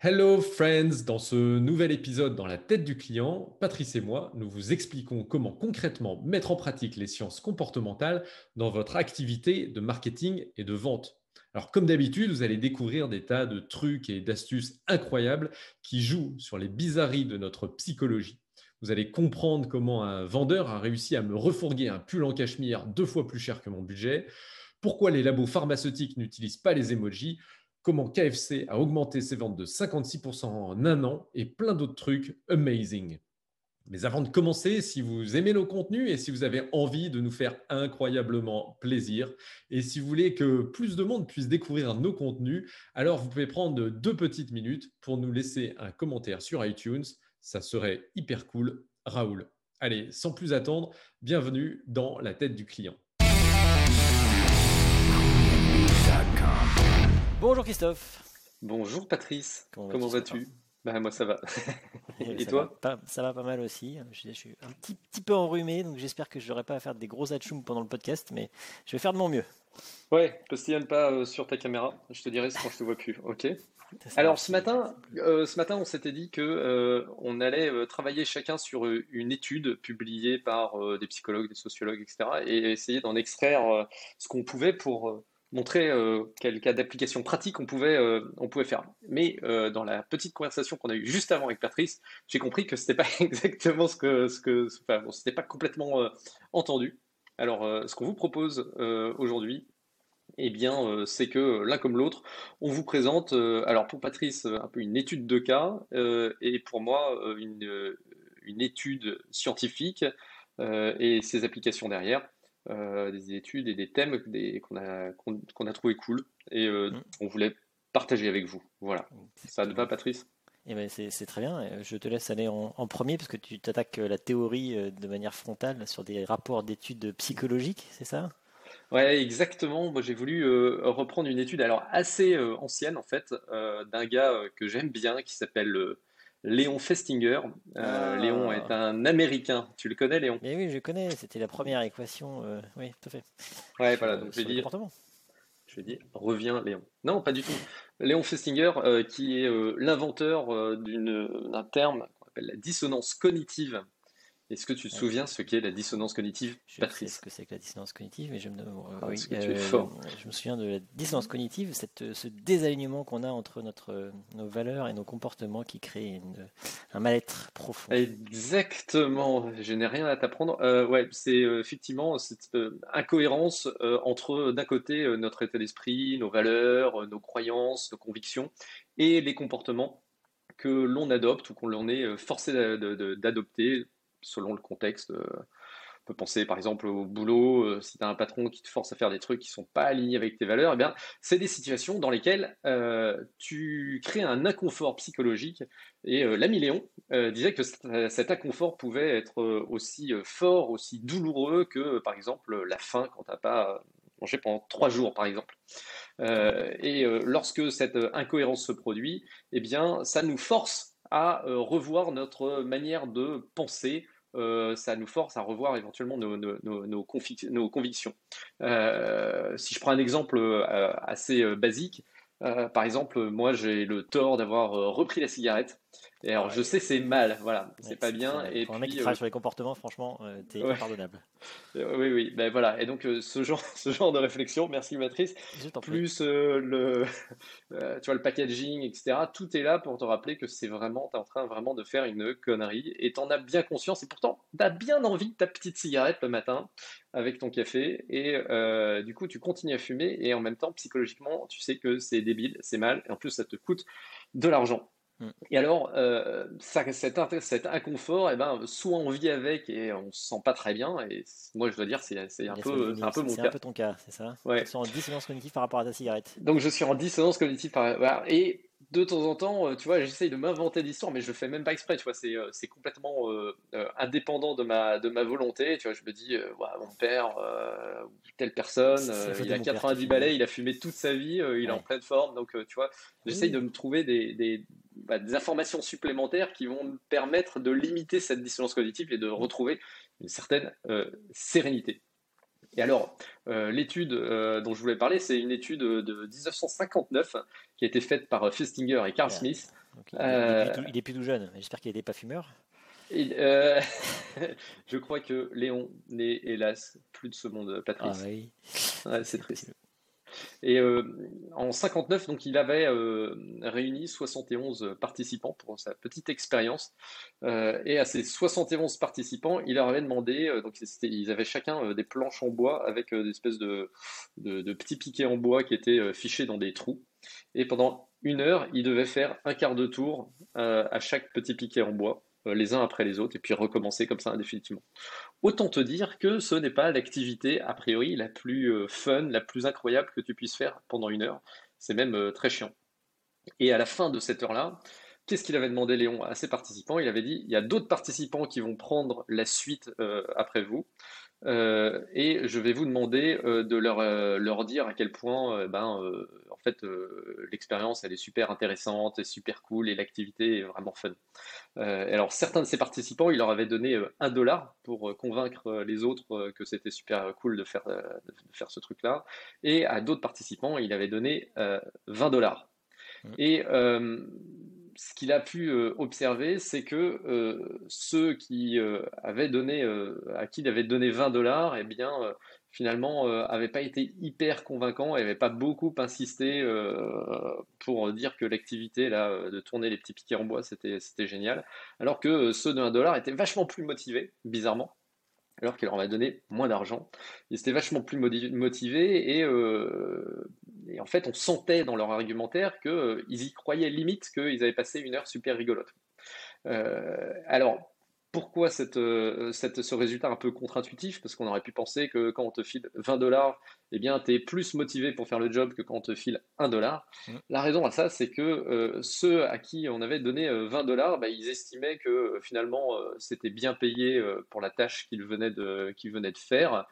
Hello friends, dans ce nouvel épisode dans la tête du client, Patrice et moi, nous vous expliquons comment concrètement mettre en pratique les sciences comportementales dans votre activité de marketing et de vente. Alors comme d'habitude, vous allez découvrir des tas de trucs et d'astuces incroyables qui jouent sur les bizarreries de notre psychologie. Vous allez comprendre comment un vendeur a réussi à me refourguer un pull en cachemire deux fois plus cher que mon budget, pourquoi les labos pharmaceutiques n'utilisent pas les emojis, comment KFC a augmenté ses ventes de 56% en un an et plein d'autres trucs amazing. Mais avant de commencer, si vous aimez nos contenus et si vous avez envie de nous faire incroyablement plaisir et si vous voulez que plus de monde puisse découvrir nos contenus, alors vous pouvez prendre deux petites minutes pour nous laisser un commentaire sur iTunes. Ça serait hyper cool. Raoul. Allez, sans plus attendre, bienvenue dans la tête du client. Bonjour Christophe. Bonjour Patrice. Comment, vas-tu? Bah, Moi ça va. Et, toi? Ça va pas mal aussi. Je, suis un petit, petit peu enrhumé, donc j'espère que je n'aurai pas à faire des gros atchoum pendant le podcast, mais je vais faire de mon mieux. Ouais, postillonne pas euh, sur ta caméra. Je te dirai quand je te vois plus. Ok? Alors ce matin, euh, ce matin, on s'était dit que euh, on allait travailler chacun sur une étude publiée par des psychologues, des sociologues, etc., et essayer d'en extraire ce qu'on pouvait pour montrer euh, quel cas d'application pratique on pouvait, euh, on pouvait faire. Mais euh, dans la petite conversation qu'on a eue juste avant avec Patrice, j'ai compris que c'était pas exactement ce que, ce que, enfin, pas complètement entendu. Alors, ce qu'on vous propose aujourd'hui, eh bien, c'est que l'un comme l'autre, on vous présente, alors pour Patrice, un peu une étude de cas, et pour moi, une étude scientifique et ses applications derrière. Euh, des études et des thèmes qu'on a, trouvé cool et euh, mm. on voulait partager avec vous. Voilà. Ça te va, Patrice? Eh ben c'est, très bien. Je te laisse aller en, premier parce que tu t'attaques la théorie euh, de manière frontale sur des rapports d'études psychologiques, c'est ça? Ouais, exactement. Moi, j'ai voulu reprendre une étude alors assez ancienne en fait d'un gars que j'aime bien qui s'appelle Léon Festinger. Euh, ah. Léon est un Américain. Tu le connais, Léon? Mais oui, je connais. C'était la première équation. Euh, oui, tout à fait. Ouais, voilà. Donc, je vais dire. Je vais dire, reviens, Léon. Non, pas du tout. Léon Festinger, euh, qui est l'inventeur d'un terme qu'on appelle la dissonance cognitive. Est-ce que tu te souviens ce qu'est la dissonance cognitive, je Patrice sais ce que c'est que la dissonance cognitive, mais je me, ah, je me souviens de la dissonance cognitive, cette, ce désalignement qu'on a entre notre, nos valeurs et nos comportements qui crée un mal-être profond. Exactement, je n'ai rien à t'apprendre. Euh, ouais, c'est euh, effectivement cette euh, incohérence entre d'un côté notre état d'esprit, nos valeurs, nos croyances, nos convictions et les comportements que l'on adopte ou qu'on l'on est forcé d'adopter selon le contexte. Euh, on peut penser par exemple au boulot, euh, si tu as un patron qui te force à faire des trucs qui sont pas alignés avec tes valeurs, eh bien, c'est des situations dans lesquelles euh, tu crées un inconfort psychologique. Et l'ami Léon disait que cet inconfort pouvait être aussi fort, aussi douloureux que par exemple la faim quand tu n'as pas mangé pendant trois jours, par exemple. et lorsque cette incohérence se produit, eh bien, ça nous force à euh, revoir notre manière de penser. Euh, ça nous force à revoir éventuellement nos, nos, nos, convictions. Euh, si je prends un exemple assez basique, par exemple, moi j'ai le tort d'avoir repris la cigarette et alors, je sais, c'est mal, voilà, c'est pas bien. Et pour un mec qui travaille euh, sur les comportements, franchement, euh, t'es impardonnable. Euh, oui, oui, ben voilà. Et donc, ce genre, ce genre de réflexion, merci Matrice, plus le, tu vois, le packaging, etc. Tout est là pour te rappeler que c'est vraiment, t'es en train vraiment de faire une connerie et t'en as bien conscience. Et pourtant, t'as bien envie de ta petite cigarette le matin avec ton café et du coup, tu continues à fumer et en même temps, psychologiquement, tu sais que c'est débile, c'est mal et en plus, ça te coûte de l'argent. Et alors, euh, ça, cet, cet, inconfort, eh ben, soit on vit avec et on se sent pas très bien. Et moi, je dois dire, c'est un, peu, un peu mon cas. C'est un peu ton cas, c'est ça? Ouais. Tu es en dissonance cognitive par rapport à ta cigarette? Donc, je suis en dissonance cognitive par Et de temps en temps, euh, tu vois, j'essaye de m'inventer l'histoire, mais je le fais même pas exprès, tu vois, c'est, euh, c'est complètement euh, indépendant de ma, de ma volonté, tu vois, je me dis, ouais, mon père, telle personne, il a 90 balais, il a fumé toute sa vie, il est en pleine forme, donc, tu vois, j'essaye de me trouver des, des, bah, des informations supplémentaires qui vont me permettre de limiter cette dissonance cognitive et de retrouver une certaine sérénité. Et alors, euh, l'étude euh, dont je voulais parler, c'est une étude de 1959 qui a été faite par Festinger et Carl Smith. il, est, plus tout jeune. J'espère qu'il n'était pas fumeur. je crois que Léon n'est hélas plus de ce monde, Patrice. Ah oui. c'est triste. Et euh, en 59, donc, il avait euh, réuni 71 participants pour sa petite expérience. Euh, et à ces 71 participants, il leur avait demandé, ils avaient chacun des planches en bois avec des espèces de, de, petits piquets en bois qui étaient fichés dans des trous. Et pendant une heure, ils devaient faire un quart de tour à chaque petit piquet en bois. Euh, les uns après les autres, et puis recommencer comme ça indéfiniment. Autant te dire que ce n'est pas l'activité, a priori, la plus euh, fun, la plus incroyable que tu puisses faire pendant une heure. C'est même euh, très chiant. Et à la fin de cette heure-là, qu'est-ce qu'il avait demandé Léon à ses participants? Il avait dit, il y a d'autres participants qui vont prendre la suite après vous. Euh, et je vais vous demander euh, de leur, euh, leur, dire à quel point ben, en fait, l'expérience elle est super intéressante et super cool et l'activité est vraiment fun. alors certains de ces participants, il leur avait donné un dollar pour convaincre les autres que c'était super cool de faire, de faire ce truc-là. Et à d'autres participants, il avait donné 20 dollars. Mmh. Et ce qu'il a pu euh, observer, c'est que euh, ceux qui euh, avaient donné, à qui il avait donné 20 dollars, eh bien, finalement, n'avaient pas été hyper convaincants, n'avaient pas beaucoup insisté pour dire que l'activité là, de tourner les petits piquets en bois, c'était génial. Alors que ceux de 1 dollar étaient vachement plus motivés, bizarrement alors qu'il leur avait donné moins d'argent. Ils étaient vachement plus motivés euh, et, en fait, on sentait dans leur argumentaire qu'ils euh, y croyaient limite qu'ils avaient passé une heure super rigolote. Euh, alors, pourquoi euh, cette, ce résultat un peu contre-intuitif? Parce qu'on aurait pu penser que quand on te file 20 dollars, eh bien, tu es plus motivé pour faire le job que quand on te file 1 dollar. Mmh. La raison à ça, c'est que euh, ceux à qui on avait donné 20 euh, dollars, bah, ils estimaient que finalement, c'était bien payé pour la tâche qu'ils venaient, de, venaient de faire.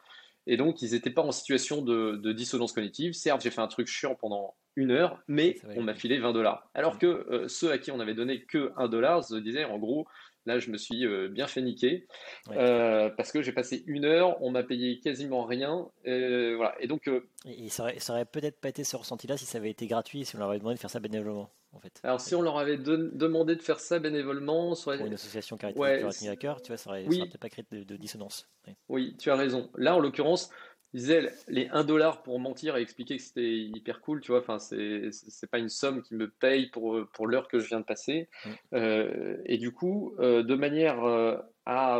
Et donc, ils n'étaient pas en situation de, dissonance cognitive. Certes, j'ai fait un truc chiant pendant une heure, mais on m'a filé 20 dollars. Alors mmh. que ceux à qui on avait donné que 1 dollar se disaient, en gros, Là, je me suis euh, bien fait niquer euh, parce que j'ai passé une heure, on m'a payé quasiment rien. Et, voilà. Et donc, euh, ça aurait, peut-être pas été ce ressenti-là si ça avait été gratuit, si on leur avait demandé de faire ça bénévolement. En fait. Alors, si on leur avait demandé de faire ça bénévolement, sur une association caritative ouais, qui aurait à cœur, tu vois, ça aurait, peut-être pas créé de, dissonance. Oui, tu as raison. Là, en l'occurrence, disait les 1 dollar pour mentir et expliquer que c'était hyper cool, tu vois, enfin, c'est, c'est pas une somme qui me paye pour, pour l'heure que je viens de passer. Mm. Euh, et du coup, euh, de manière euh, à,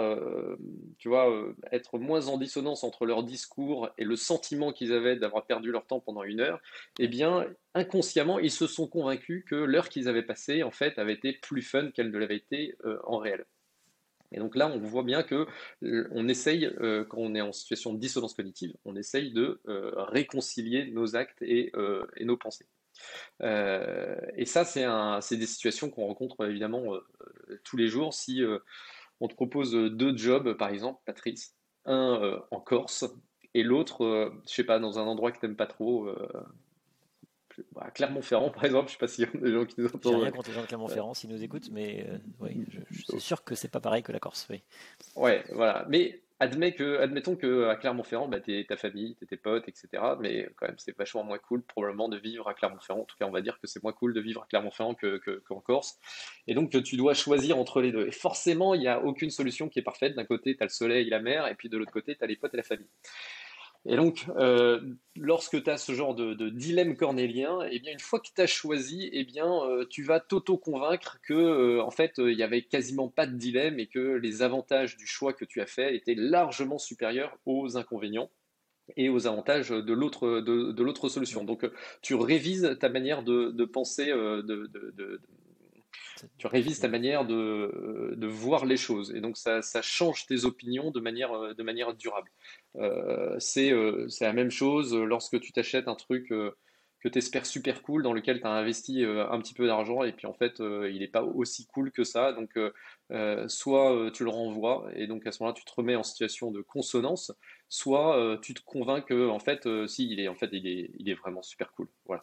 tu vois, être moins en dissonance entre leur discours et le sentiment qu'ils avaient d'avoir perdu leur temps pendant une heure, eh bien, inconsciemment, ils se sont convaincus que l'heure qu'ils avaient passée, en fait, avait été plus fun qu'elle ne l'avait été en réel. Et donc là, on voit bien que euh, on essaye, euh, quand on est en situation de dissonance cognitive, on essaye de euh, réconcilier nos actes et, nos pensées. et ça, c'est des situations qu'on rencontre évidemment tous les jours. Si on te propose deux jobs, par exemple, Patrice, un en Corse et l'autre, je sais pas, dans un endroit que tu n'aimes pas trop, bah, Clermont-Ferrand, par exemple, je sais pas s'il y a des gens qui nous entendent. J'ai rien contre les gens de Clermont-Ferrand s'ils nous écoutent, mais euh, oui, je, suis sûr que c'est pas pareil que la Corse. Oui. Ouais, voilà. Mais admets que, admettons que à Clermont-Ferrand, bah, es ta famille, t'es tes potes, etc. Mais quand même, c'est vachement moins cool probablement de vivre à Clermont-Ferrand. En tout cas, on va dire que c'est moins cool de vivre à Clermont-Ferrand qu'en que, Corse. Et donc, tu dois choisir entre les deux. Et forcément, il n'y a aucune solution qui est parfaite. D'un côté, tu as le soleil et la mer, et puis de l'autre côté, tu as les potes et la famille. Et donc, euh, lorsque tu as ce genre de, dilemme cornélien, eh bien, une fois que tu as choisi, eh bien, euh, tu vas t'auto-convaincre que, euh, en fait, il n'y avait quasiment pas de dilemme et que les avantages du choix que tu as fait étaient largement supérieurs aux inconvénients et aux avantages de l'autre de, solution. Donc, tu révises ta manière de, penser, de, tu révises ta manière de, de, voir les choses. Et donc, ça, ça, change tes opinions de manière, de manière durable. Euh, c'est la même chose lorsque tu t'achètes un truc que tu espères super cool, dans lequel tu as investi un petit peu d'argent, et puis en fait, il n'est pas aussi cool que ça. Donc, soit tu le renvoies, et donc à ce moment-là, tu te remets en situation de consonance, soit tu te convaincs que, en fait, si, il est, en fait, il est, vraiment super cool. Voilà.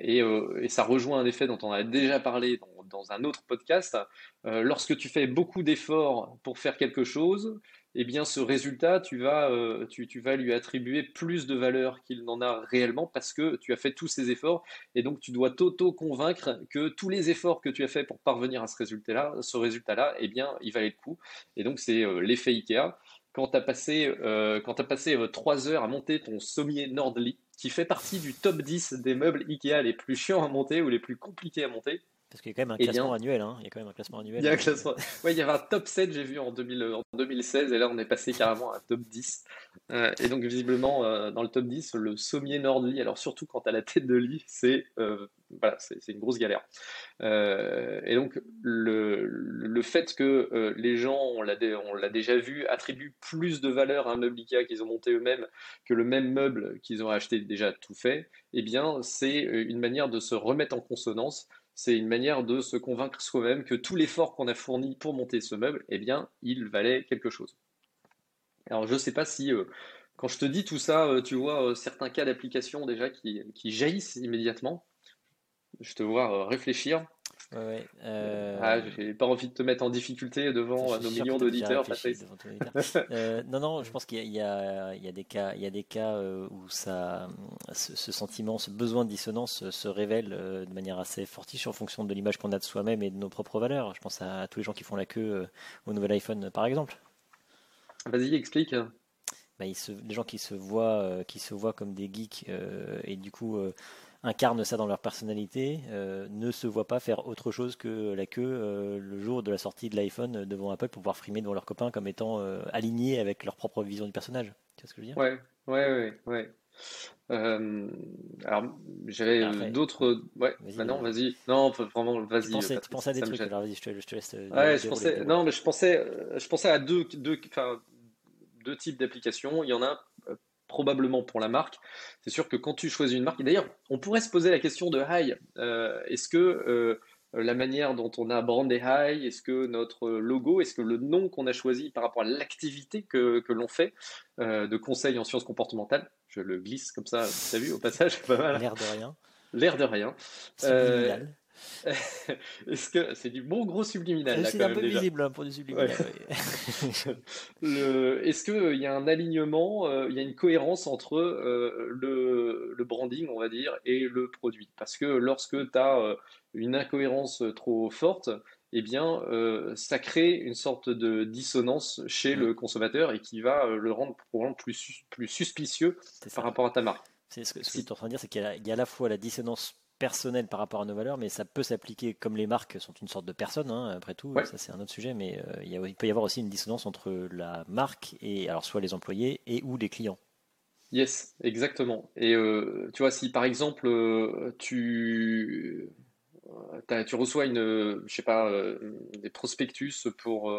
Et, ça rejoint un effet dont on a déjà parlé dans un autre podcast. lorsque tu fais beaucoup d'efforts pour faire quelque chose, eh bien ce résultat, tu vas, euh, tu, vas lui attribuer plus de valeur qu'il n'en a réellement parce que tu as fait tous ces efforts et donc tu dois t'auto-convaincre que tous les efforts que tu as fait pour parvenir à ce résultat-là, ce résultat-là, eh bien, il valait le coup. Et donc c'est euh, l'effet IKEA. Quand tu as passé, euh, passé 3 heures à monter ton sommier Nordly, qui fait partie du top 10 des meubles IKEA les plus chiants à monter ou les plus compliqués à monter, parce qu'il y a quand même un eh classement annuel. Hein. Il y a quand même un classement annuel. Il y a un classement. Ouais, il y avait un top 7, j'ai vu en, 2016, et là on est passé carrément à un top 10. Euh, et donc visiblement, euh, dans le top 10, le sommier Nordly, alors surtout quand à la tête de lit, c'est euh, voilà, une grosse galère. et donc le, le fait que les gens, on l'a déjà vu, attribuent plus de valeur à un meuble Ikea qu'ils ont monté eux-mêmes que le même meuble qu'ils ont acheté déjà tout fait, eh bien c'est une manière de se remettre en consonance c'est une manière de se convaincre soi-même que tout l'effort qu'on a fourni pour monter ce meuble, eh bien, il valait quelque chose. Alors, je ne sais pas si, euh, quand je te dis tout ça, euh, tu vois euh, certains cas d'application déjà qui, jaillissent immédiatement. Je te vois réfléchir. Ouais, euh... ah, j'ai pas envie de te mettre en difficulté devant nos millions d'auditeurs, euh, non, non, je pense qu'il y, y, a des cas, il y a des cas euh, où ça, ce, sentiment, ce besoin de dissonance se révèle euh, de manière assez fortiche en fonction de l'image qu'on a de soi-même et de nos propres valeurs. Je pense à tous les gens qui font la queue au nouvel iPhone, par exemple. Vas-y, explique. Bah, se, des gens qui se voient, qui se voient comme des geeks et du coup incarnent ça dans leur personnalité, euh, ne se voient pas faire autre chose que la queue euh, le jour de la sortie de l'iPhone devant Apple pour pouvoir frimer devant leurs copains comme étant euh, alignés avec leur propre vision du personnage. Tu vois ce que je veux dire? Ouais, ouais, ouais. ouais. alors, j'avais d'autres. Ouais, vas non, vas-y. Non, vraiment, vas-y. Tu pensais, à des trucs, alors vas-y, je te, je te laisse. Ouais, je pensais, non, mais je pensais, je pensais à deux, deux, deux types d'applications. Il y en a probablement pour la marque. C'est sûr que quand tu choisis une marque, et d'ailleurs, on pourrait se poser la question de High. Euh, est-ce que euh, la manière dont on a brandé High, est-ce que notre logo, est-ce que le nom qu'on a choisi par rapport à l'activité que, l'on fait euh, de conseil en sciences comportementales, je le glisse comme ça, tu as vu au passage, pas mal. L'air de rien. L'air de rien. Est-ce que c'est du bon gros subliminal C'est un peu visible hein, pour du subliminal. Est-ce qu'il y a un alignement, euh, il y a une cohérence entre euh, le, branding, on va dire, et le produit? Parce que lorsque tu as euh, une incohérence trop forte, eh bien, ça crée une sorte de dissonance chez le consommateur et qui va le rendre probablement plus, plus suspicieux par rapport à ta marque. C'est ce que, tu es en train de dire, c'est qu'il y, a à la fois la dissonance personnel par rapport à nos valeurs, mais ça peut s'appliquer comme les marques sont une sorte de personne, hein, après tout, ça c'est un autre sujet, mais euh, il, peut y avoir aussi une dissonance entre la marque et alors soit les employés et ou les clients. Yes, exactement. Et euh, tu vois, si par exemple euh, tu tu reçois une, je sais pas, des prospectus pour,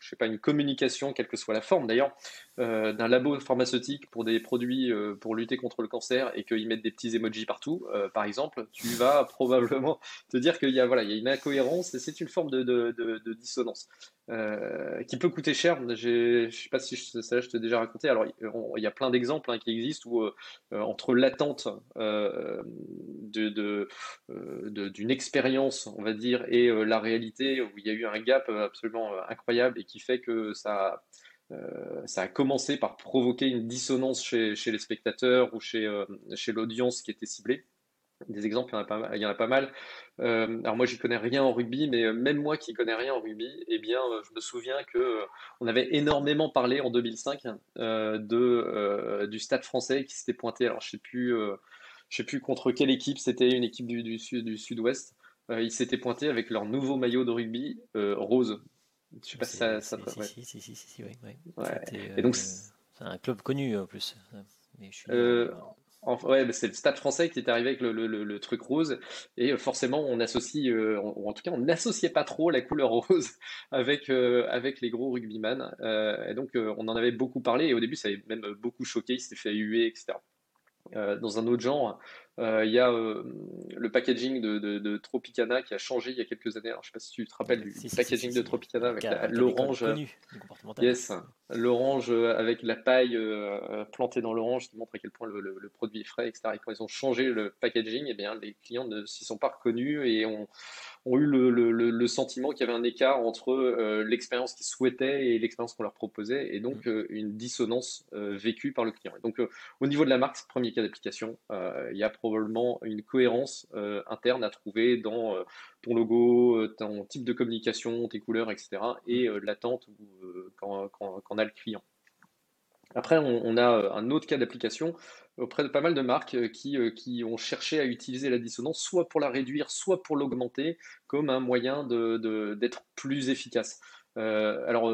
je sais pas, une communication, quelle que soit la forme d'ailleurs, euh, d'un labo pharmaceutique pour des produits euh, pour lutter contre le cancer et qu'ils mettent des petits emojis partout, euh, par exemple, tu vas probablement te dire qu'il y a, voilà, il y a une incohérence et c'est une forme de, dissonance qui peut coûter cher. Je ne sais pas si je, ça je t'ai déjà raconté. Alors, il y a plein d'exemples hein, qui existent où entre l'attente d'une expérience, on va dire, et la réalité, où il y a eu un gap absolument incroyable et qui fait que ça euh, a commencé par provoquer une dissonance chez, les spectateurs ou euh, chez l'audience qui était ciblée. Des exemples, il y en a pas mal. Il y en a pas mal. Euh, alors moi, j'y connais rien en rugby, mais même moi qui connais rien en rugby, eh bien, je me souviens que on avait énormément parlé en 2005 de du Stade Français qui s'était pointé. Alors je sais plus, je sais plus contre quelle équipe. C'était une équipe du, du, sud, du Sud-Ouest. ils s'étaient pointés avec leur nouveau maillot de rugby rose. Je sais pas si ça. ça si, si, si, si, oui. Et donc, c'est un club connu en plus. Mais je suis... euh, ouais, c'est le Stade français qui est arrivé avec le, truc rose. Et forcément, on associe, euh, ou en tout cas, on n'associait pas trop la couleur rose avec, euh, avec les gros rugbyman. Euh, et donc, on en avait beaucoup parlé. Et au début, ça avait même beaucoup choqué. Il s'était fait huer, etc. dans un autre genre, euh, il y a euh, le packaging de, Tropicana qui a changé il y a quelques années. Alors, je ne sais pas si tu te rappelles du packaging de Tropicana avec l'orange. Connu, yes. l'orange avec la paille plantée dans l'orange qui montre à quel point le, produit est frais, etc. Et quand ils ont changé le packaging, eh bien, les clients ne s'y sont pas reconnus et ont, ont eu le, sentiment qu'il y avait un écart entre l'expérience qu'ils souhaitaient et l'expérience qu'on leur proposait, et donc mmh. une dissonance vécue par le client. donc, au niveau de la marque, premier cas d'application, il y a probablement une cohérence interne à trouver dans ton logo, ton type de communication, tes couleurs, etc. et l'attente qu'en a le client. Après, on, a un autre cas d'application auprès de pas mal de marques qui, ont cherché à utiliser la dissonance soit pour la réduire, soit pour l'augmenter comme un moyen d'être plus efficace. alors,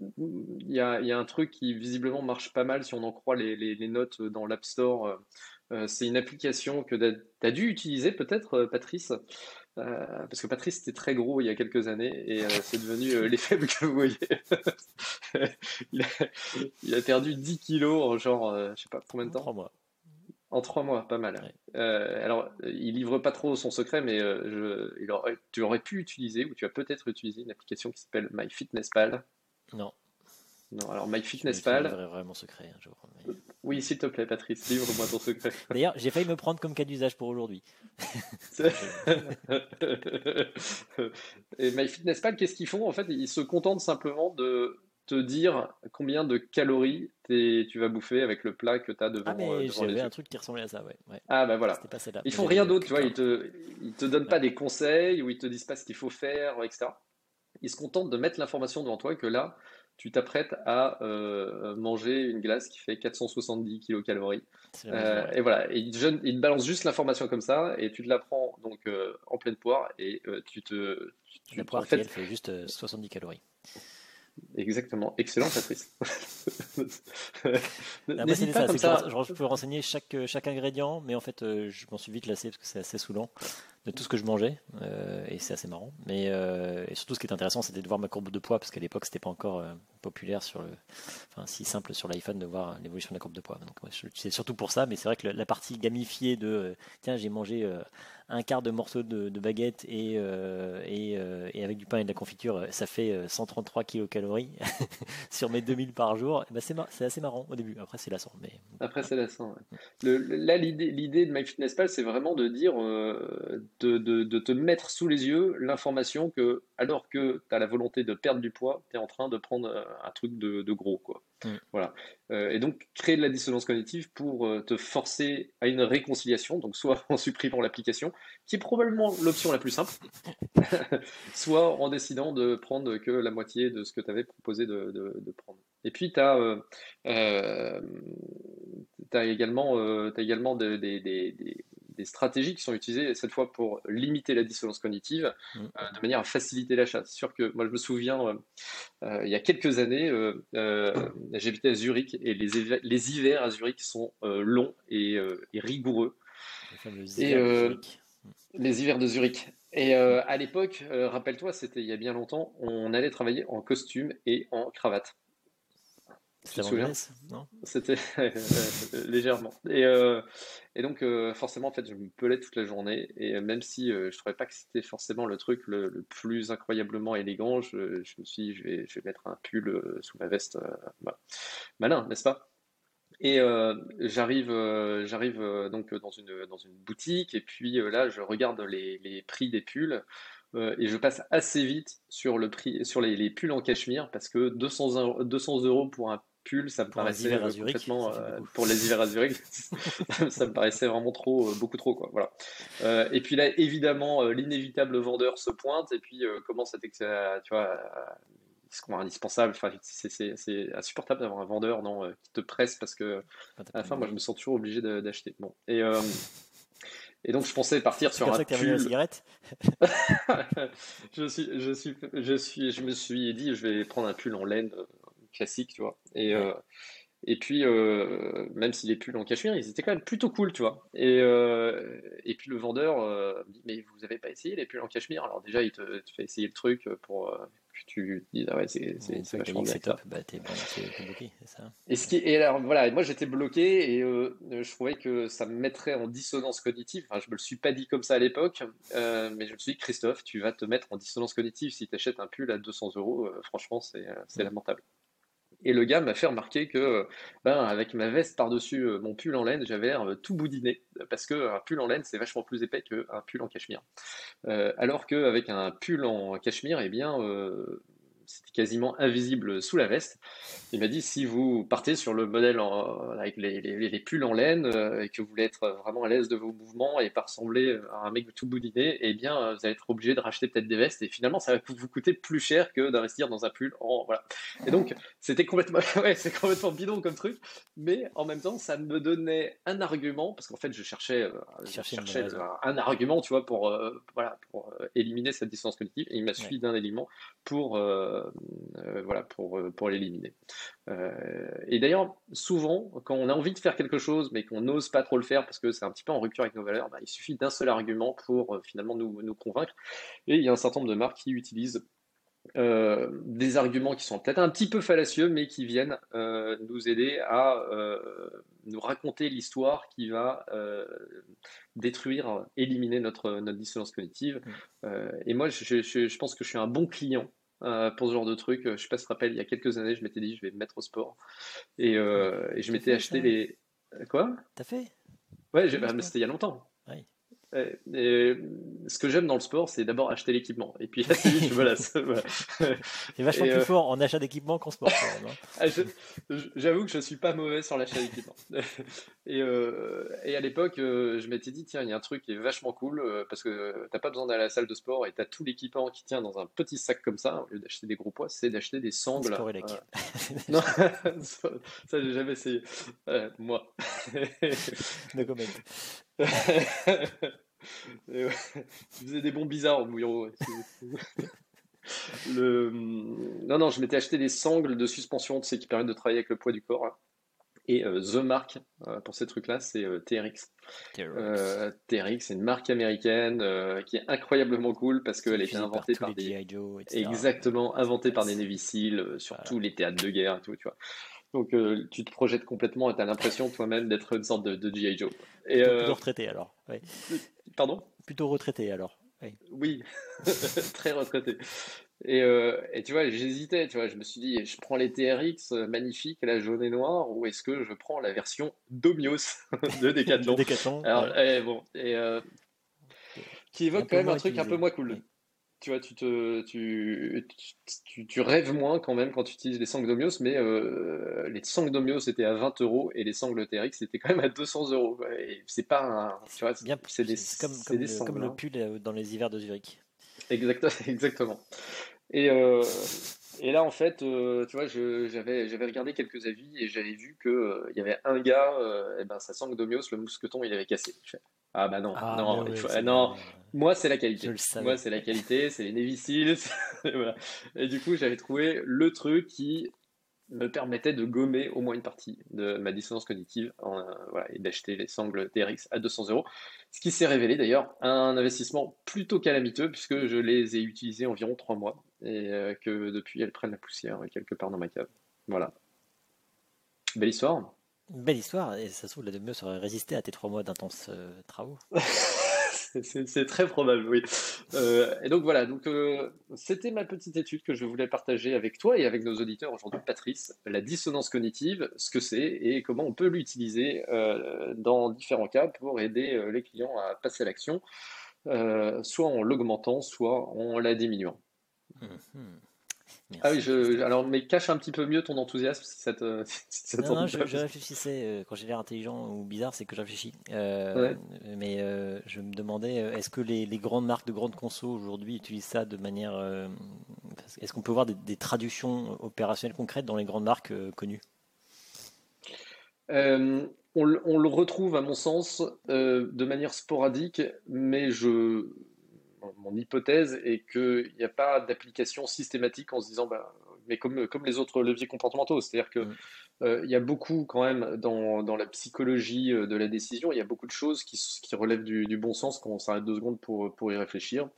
il y, a, y, a, un truc qui visiblement marche pas mal si on en croit les, les notes dans l'App Store euh, c'est une application que tu as dû utiliser peut-être, euh, Patrice, euh, parce que Patrice était très gros il y a quelques années et c'est devenu les faibles que vous voyez. il, a, perdu 10 kilos en genre, je sais pas combien de temps? En 3 mois. En 3 mois, pas mal. alors, il livre pas trop son secret, mais je, il aurait, tu aurais pu utiliser, ou tu as peut-être utilisé une application qui s'appelle MyFitnessPal. Non. Non, alors MyFitnessPal. Je vraiment secret un jour. Oui, s'il te plaît, Patrice, livre-moi ton secret. D'ailleurs, j'ai failli me prendre comme cas d'usage pour aujourd'hui. Et MyFitnessPal, qu'est-ce qu'ils font En fait, ils se contentent simplement de te dire combien de calories tu vas bouffer avec le plat que tu as devant, ah, mais euh, j'avais un truc qui ressemblait à ça, ouais. Ah, bah voilà. Pas ils font rien d'autre, tu vois. Ils te, ils te donnent pas des conseils ou ils te disent pas ce qu'il faut faire, etc. Ils se contentent de mettre l'information devant toi que là, tu t'apprêtes à euh, manger une glace qui fait 470 kilocalories. Euh, et voilà, et il, te, balance juste l'information comme ça, et tu te la prends donc euh, en pleine poire, et tu te. la poire qui, elle, fait juste 70 calories. Exactement, excellent Patrice. N'hésite pas comme ça. Je, peux renseigner chaque, chaque ingrédient, mais en fait je m'en suis vite lassé parce que c'est assez saoulant de tout ce que je mangeais euh, et c'est assez marrant. Mais euh, et surtout, ce qui est intéressant, c'était de voir ma courbe de poids parce qu'à l'époque, c'était pas encore euh, populaire sur le, enfin si simple sur l'iPhone de voir l'évolution de la courbe de poids. Donc c'est surtout pour ça, mais c'est vrai que la, partie gamifiée de tiens, j'ai mangé un quart de morceau de, baguette et, et, et, avec du pain et de la confiture, ça fait 133 kilocalories sur mes 2000 par jour. Ben c'est assez marrant au début. Après, c'est lassant. Mais... Après, c'est lassant. Le, là, l'idée de MyFitnessPal, c'est vraiment de dire de, te mettre sous les yeux l'information que, alors que tu as la volonté de perdre du poids, tu es en train de prendre euh, un truc de, gros. Quoi. Mm. Voilà. Euh, et donc, créer de la dissonance cognitive pour euh, te forcer à une réconciliation, donc soit en supprimant l'application, qui est probablement l'option la plus simple, soit en décidant de prendre que la moitié de ce que tu avais proposé de, prendre. Et puis, tu as, également, as également des des stratégies qui sont utilisées cette fois pour limiter la dissonance cognitive mmh. euh, de manière à faciliter l'achat. C'est sûr que moi je me souviens, euh, euh, il y a quelques années, j'habitais à Zurich et les, les, hivers à Zurich sont longs et, rigoureux. Les, et, les hivers de Zurich. Et à l'époque, rappelle-toi, c'était il y a bien longtemps, on allait travailler en costume et en cravate. C'était légèrement. Et, euh, et donc, euh, forcément, en fait, je me pelais toute la journée. Et même si euh, je ne trouvais pas que c'était forcément le truc le, plus incroyablement élégant, je, je, me suis dit, je vais, je vais mettre un pull sous ma veste. Bah, malin, n'est-ce pas? Et j'arrive, j'arrive donc dans une, dans une boutique et puis là je regarde les, les prix des pulls et je passe assez vite sur le prix, sur les, les pulls en cachemire parce que 200 200 euros pour un ça me paraissait euh, complètement euh, pour les hivers à Zurich, ça me paraissait vraiment trop, euh, beaucoup trop quoi. Voilà. et puis là, évidemment, l'inévitable vendeur se pointe et puis commence à, tu vois, c'est indispensable. Enfin, c'est insupportable d'avoir un vendeur non, qui te presse parce que à la fin, moi, je me sens toujours obligé d'acheter. Bon, et et donc, je pensais partir sur un pull. La cigarette? Je suis, je suis, je suis, je me suis dit, je vais prendre un pull en laine classique, tu vois. Et, euh, et puis, euh, même si les pulls en cachemire, ils étaient quand même plutôt cool, tu vois. Et, euh, et puis le vendeur dit Mais vous avez pas essayé les pulls en cachemire? Alors, déjà, il te, fait essayer le truc pour tu dis, ah ouais, c'est vachement bien. C'est top, bah, t'es bloqué, c'est ça? Et, ce qui, et alors, voilà, moi j'étais bloqué et euh, je trouvais que ça me mettrait en dissonance cognitive. Enfin, je me le suis pas dit comme ça à l'époque, euh, mais je me suis dit, Christophe, tu vas te mettre en dissonance cognitive si tu achètes un pull à 200 euros. Euh, franchement, c'est mm. lamentable. Et le gars m'a fait remarquer que, ben, avec ma veste par-dessus mon pull en laine, j'avais l'air tout boudiné, parce qu'un pull en laine, c'est vachement plus épais qu'un pull en cachemire. alors qu'avec un pull en cachemire, eh bien, c'était quasiment invisible sous la veste. Il m'a dit si vous partez sur le modèle avec les, les, pulls en laine euh, et que vous voulez être vraiment à l'aise de vos mouvements et pas ressembler à un mec tout boudiné, eh bien euh, vous allez être obligé de racheter peut-être des vestes. Et finalement ça va vous coûter plus cher que d'investir dans un pull en voilà. Et donc c'était complètement ouais, c'est complètement bidon comme truc, mais en même temps ça me donnait un argument parce qu'en fait je cherchais, euh, je cherchais un, argument tu vois pour voilà pour éliminer cette distance cognitive. Et il m'a suffi d'un élément pour euh, voilà, pour, euh, pour l'éliminer. Euh, et d'ailleurs, souvent, quand on a envie de faire quelque chose, mais qu'on n'ose pas trop le faire parce que c'est un petit peu en rupture avec nos valeurs, bah, il suffit d'un seul argument pour finalement nous, nous, convaincre. Et il y a un certain nombre de marques qui utilisent des arguments qui sont peut-être un petit peu fallacieux, mais qui viennent nous aider à nous raconter l'histoire qui va détruire, éliminer notre, notre dissonance cognitive. Mmh. et moi, je, je, pense que je suis un bon client euh, pour ce genre de truc. Je sais pas si tu te rappelles, il y a quelques années, je m'étais dit je vais me mettre au sport. Et, euh, et je m'étais acheté les. Quoi? T'as fait? Ouais, bah, mais c'était il y a longtemps. Et, ce que j'aime dans le sport, c'est d'abord acheter l'équipement. Et puis, voilà. voilà. C'est vachement plus euh, fort en achat d'équipement qu'en sport. Hein. Ah, j'avoue que je suis pas mauvais sur l'achat d'équipement. et, euh, et, à l'époque, euh, je m'étais dit, tiens, il y a un truc qui est vachement cool parce que t'as pas besoin d'aller à la salle de sport et tu as tout l'équipement qui tient dans un petit sac comme ça, au lieu d'acheter des gros poids, c'est d'acheter des sangles. non, ça, ça j'ai jamais essayé. moi. no comment. tu faisais des bons bizarres au bouillon. Le... Non, non, je m'étais acheté des sangles de suspension, tu sais, qui permettent de travailler avec le poids du corps. Hein. Et euh, The Mark, euh, pour ces trucs-là, c'est euh, TRX. TRX, c'est une marque américaine qui est incroyablement cool parce qu'elle a été inventée par, des. Exactement, inventée par des Navy Seals, sur tous les théâtres de guerre et tout, tu vois. Donc euh, tu te projettes complètement et tu as l'impression toi-même d'être une sorte de, de G.I. Joe. Et, plutôt, euh, retraité alors. Pardon? Plutôt retraité alors. Oui, très retraité. Et, euh, et, tu vois, j'hésitais, tu vois, je me suis dit, je prends les TRX magnifiques, la jaune et noire, ou est-ce que je prends la version Domios de Decathlon, Decathlon Alors, eh, bon, et, qui évoque quand même un truc un peu moins cool tu vois, tu, te, tu, tu, tu, rêves moins quand même quand tu utilises les sangles Domios, mais euh, les sangles Domios étaient à 20 euros et les sangles TRX étaient quand même à 200 euros. Et c'est pas un. Tu vois, c'est des, comme, comme, le, comme, le, hein. pull euh, dans les hivers de Zurich. Exact, exactement. Et, euh, et là, en fait, euh, tu vois, j'avais, j'avais regardé quelques avis et j'avais vu qu'il euh, il y avait un gars, et eh ben, sa sangle Domios, le mousqueton, il avait cassé. ah bah non, ah, non, non. moi c'est la qualité. Moi c'est la qualité, c'est les Navy Seals. Et du coup, j'avais trouvé le truc qui me permettait de gommer au moins une partie de ma dissonance cognitive voilà, et d'acheter les sangles TRX à 200 euros. Ce qui s'est révélé d'ailleurs un investissement plutôt calamiteux puisque je les ai utilisés environ trois mois et euh, que depuis elles prennent la poussière quelque part dans ma cave. Voilà. Belle histoire. Belle histoire, et ça se trouve, la demi aurait résisté à tes trois mois d'intenses euh, travaux. c'est très probable, oui. Euh, et donc voilà, donc c'était ma petite étude que je voulais partager avec toi et avec nos auditeurs aujourd'hui, Patrice, la dissonance cognitive, ce que c'est et comment on peut l'utiliser dans différents cas pour aider les clients à passer à l'action, soit en l'augmentant, soit en la diminuant. Ah oui, je, alors, mais cache un petit peu mieux ton enthousiasme si ça te. non, je, réfléchissais, euh, quand j'ai l'air intelligent ou bizarre, c'est que je réfléchis. Euh, mais euh, je me demandais, est-ce que les, grandes marques de grandes conso aujourd'hui utilisent ça de manière. est-ce qu'on peut voir des, traductions opérationnelles concrètes dans les grandes marques connues? On, on, le retrouve, à mon sens, de manière sporadique, mais je mon hypothèse est qu'il n'y a pas d'application systématique en se disant, bah, mais comme, comme les autres leviers comportementaux, c'est-à-dire qu'il mm. euh, il y a beaucoup quand même dans, dans, la psychologie euh, de la décision, il y a beaucoup de choses qui, qui relèvent du, bon sens quand on s'arrête deux secondes pour, pour y réfléchir.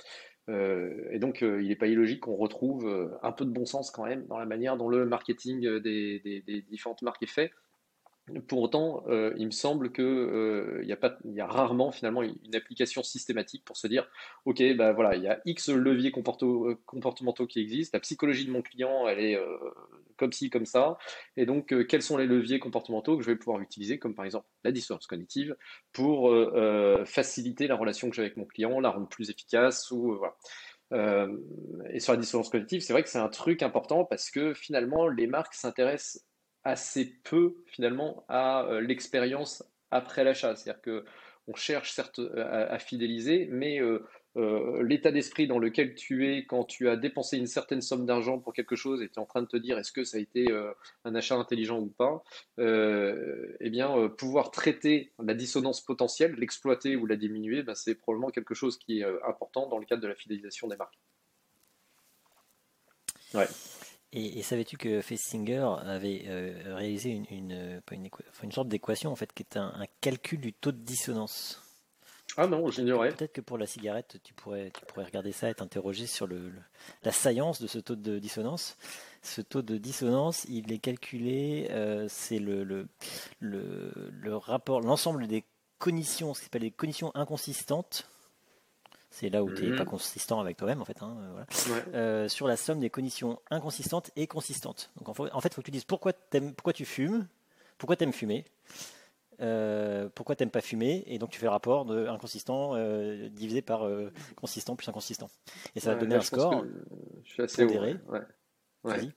et donc, il n'est pas illogique qu'on retrouve un peu de bon sens quand même dans la manière dont le marketing des différentes marques est fait. Pour autant, euh, il me semble qu'il euh, y, y a rarement finalement une, application systématique pour se dire, ok, bah voilà, il y a X leviers euh, comportementaux qui existent, la psychologie de mon client, elle est comme ci, comme ça, et donc quels sont les leviers comportementaux que je vais pouvoir utiliser, comme par exemple la dissonance cognitive, pour faciliter la relation que j'ai avec mon client, la rendre plus efficace, ou voilà. et sur la dissonance cognitive, c'est vrai que c'est un truc important parce que finalement, les marques s'intéressent assez peu finalement à euh, l'expérience après l'achat. C'est-à-dire que on cherche certes euh, à, fidéliser, mais euh, l'état d'esprit dans lequel tu es quand tu as dépensé une certaine somme d'argent pour quelque chose et tu es en train de te dire est-ce que ça a été un achat intelligent ou pas, eh bien, pouvoir traiter la dissonance potentielle, l'exploiter ou la diminuer, ben, c'est probablement quelque chose qui est important dans le cadre de la fidélisation des marques. Ouais. Et, savais-tu que Festinger avait euh, réalisé une, une, une, sorte d'équation en fait qui est un, calcul du taux de dissonance? Ah non, j'ignorais. Peut-être que pour la cigarette, tu pourrais, tu pourrais regarder ça et t'interroger sur le, la saillance de ce taux de dissonance. Ce taux de dissonance, il est calculé, euh, c'est le, le, le, le rapport, l'ensemble des cognitions, ce qu'on appelle les cognitions inconsistantes c'est là où tu n'es pas mhm. consistant avec toi-même, en fait. Hein, euh, euh, sur la somme des conditions inconsistantes et consistantes. Donc, en fait, il faut que tu dises pourquoi, pourquoi tu fumes, pourquoi tu aimes fumer, euh, pourquoi tu n'aimes pas fumer, et donc tu fais le rapport de inconsistant divisé par consistant plus inconsistant. Et ça va donner un score. Je suis assez pondéré. Ouais.